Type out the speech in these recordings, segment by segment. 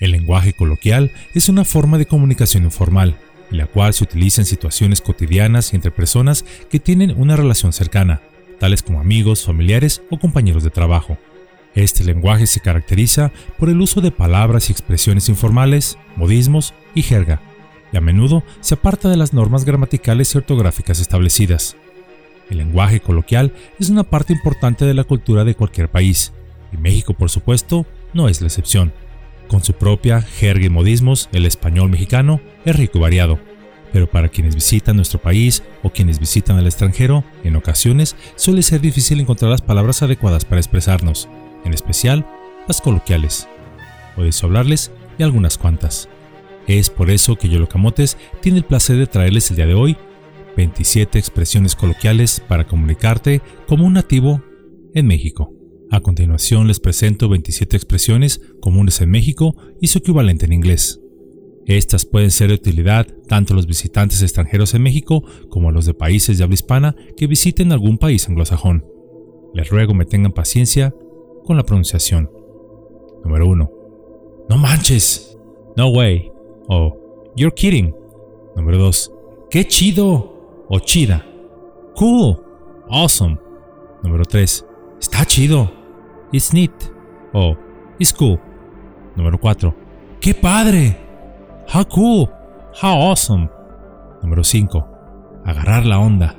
El lenguaje coloquial es una forma de comunicación informal, en la cual se utiliza en situaciones cotidianas y entre personas que tienen una relación cercana, tales como amigos, familiares o compañeros de trabajo. Este lenguaje se caracteriza por el uso de palabras y expresiones informales, modismos y jerga, y a menudo se aparta de las normas gramaticales y ortográficas establecidas. El lenguaje coloquial es una parte importante de la cultura de cualquier país, y México, por supuesto, no es la excepción. Con su propia jerga y modismos, el español mexicano es rico y variado, pero para quienes visitan nuestro país o quienes visitan al extranjero, en ocasiones suele ser difícil encontrar las palabras adecuadas para expresarnos, en especial las coloquiales. Podéis hablarles de algunas cuantas. Es por eso que Yolocamotes tiene el placer de traerles el día de hoy 27 expresiones coloquiales para comunicarte como un nativo en México. A continuación les presento 27 expresiones comunes en México y su equivalente en inglés. Estas pueden ser de utilidad tanto a los visitantes extranjeros en México como a los de países de habla hispana que visiten algún país anglosajón. Les ruego me tengan paciencia con la pronunciación. Número 1. No manches. No way. O You're kidding. Número 2. ¡Qué chido! O chida. Cool. Awesome. Número 3. Está chido. It's neat. O It's cool. Número 4. ¡Qué padre! How cool. How awesome. Número 5. Agarrar la onda.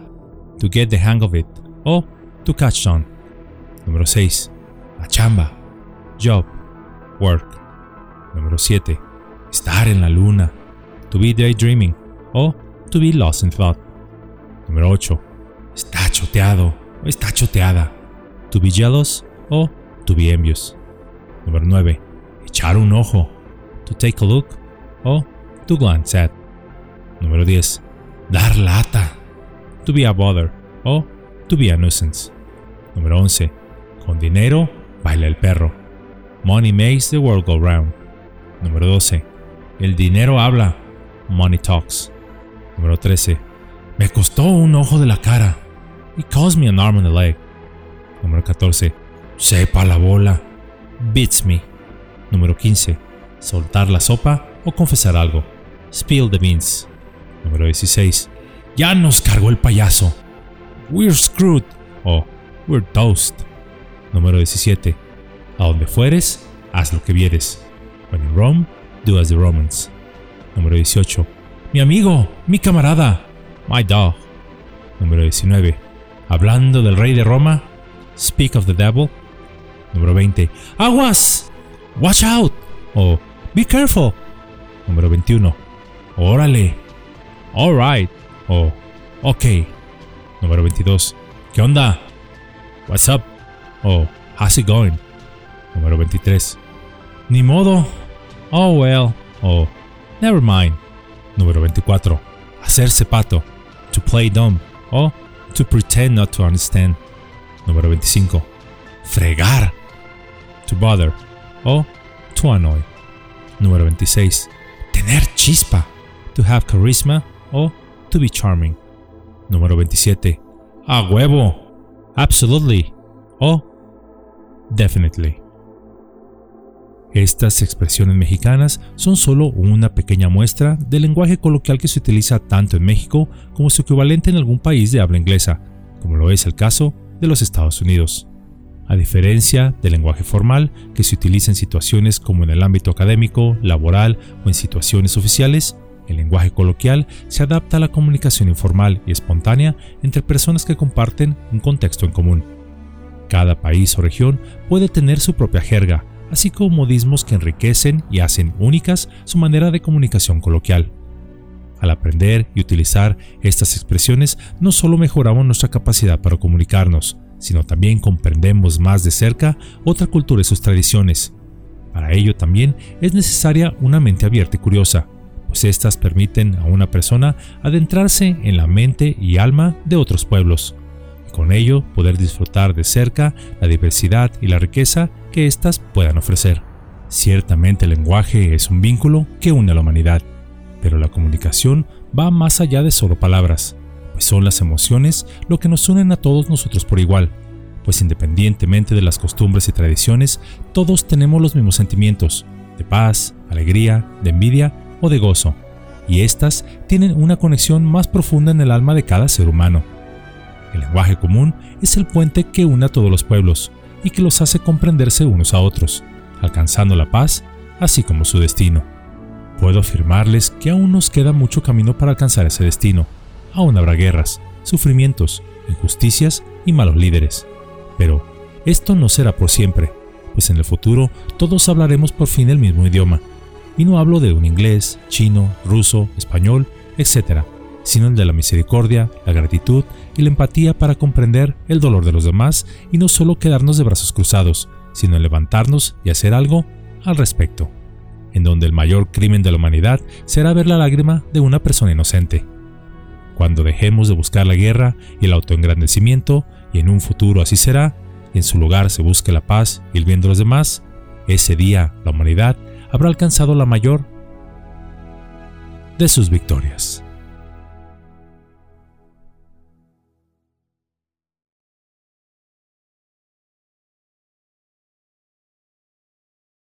To get the hang of it. O to catch on. Número 6. La chamba. Job. Work. Número 7. Estar en la luna. To be daydreaming. O to be lost in thought. Número 8. Está choteado o está choteada. To be jealous o to be envious. Número 9. Echar un ojo. To take a look o to glance at. Número 10. Dar lata. To be a bother o to be a nuisance. Número 11. Con dinero, baila el perro. Money makes the world go round. Número 12. El dinero habla. Money talks. Número 13. Me costó un ojo de la cara. It cost me an arm and a leg. Número 14. Sepa la bola. Beats me. Número 15. Soltar la sopa o confesar algo. Spill the beans. Número 16. Ya nos cargó el payaso. We're screwed. O we're toast. Número 17. A donde fueres, haz lo que vieres. When in Rome, do as the Romans. Número 18. Mi amigo, mi camarada. My dog. Número 19. Hablando del rey de Roma. Speak of the devil. Número 20. Aguas. Watch out. O be careful. Número 21. Órale. Alright. O ok. Número 22. ¿Qué onda? What's up? O how's it going? Número 23. Ni modo. Oh well. O never mind. Número 24. Hacerse pato. To play dumb. O to pretend not to understand. Número 25. Fregar. To bother. O to annoy. Número 26. Tener chispa. To have charisma o to be charming. Número 27. A huevo. Absolutely. O definitely. Estas expresiones mexicanas son solo una pequeña muestra del lenguaje coloquial que se utiliza tanto en México como su equivalente en algún país de habla inglesa, como lo es el caso de los Estados Unidos. A diferencia del lenguaje formal que se utiliza en situaciones como en el ámbito académico, laboral o en situaciones oficiales, el lenguaje coloquial se adapta a la comunicación informal y espontánea entre personas que comparten un contexto en común. Cada país o región puede tener su propia jerga, así como modismos que enriquecen y hacen únicas su manera de comunicación coloquial. Al aprender y utilizar estas expresiones, no solo mejoramos nuestra capacidad para comunicarnos, sino también comprendemos más de cerca otra cultura y sus tradiciones. Para ello también es necesaria una mente abierta y curiosa, pues éstas permiten a una persona adentrarse en la mente y alma de otros pueblos, y con ello poder disfrutar de cerca la diversidad y la riqueza que éstas puedan ofrecer. Ciertamente el lenguaje es un vínculo que une a la humanidad, pero la comunicación va más allá de solo palabras, son las emociones lo que nos unen a todos nosotros por igual, pues independientemente de las costumbres y tradiciones, todos tenemos los mismos sentimientos, de paz, alegría, de envidia o de gozo, y éstas tienen una conexión más profunda en el alma de cada ser humano. El lenguaje común es el puente que une a todos los pueblos y que los hace comprenderse unos a otros, alcanzando la paz, así como su destino. Puedo afirmarles que aún nos queda mucho camino para alcanzar ese destino. Aún habrá guerras, sufrimientos, injusticias y malos líderes. Pero esto no será por siempre, pues en el futuro todos hablaremos por fin el mismo idioma. Y no hablo de un inglés, chino, ruso, español, etc., sino el de la misericordia, la gratitud y la empatía para comprender el dolor de los demás y no solo quedarnos de brazos cruzados, sino levantarnos y hacer algo al respecto, en donde el mayor crimen de la humanidad será ver la lágrima de una persona inocente. Cuando dejemos de buscar la guerra y el autoengrandecimiento, y en un futuro así será, y en su lugar se busque la paz y el bien de los demás, ese día la humanidad habrá alcanzado la mayor de sus victorias.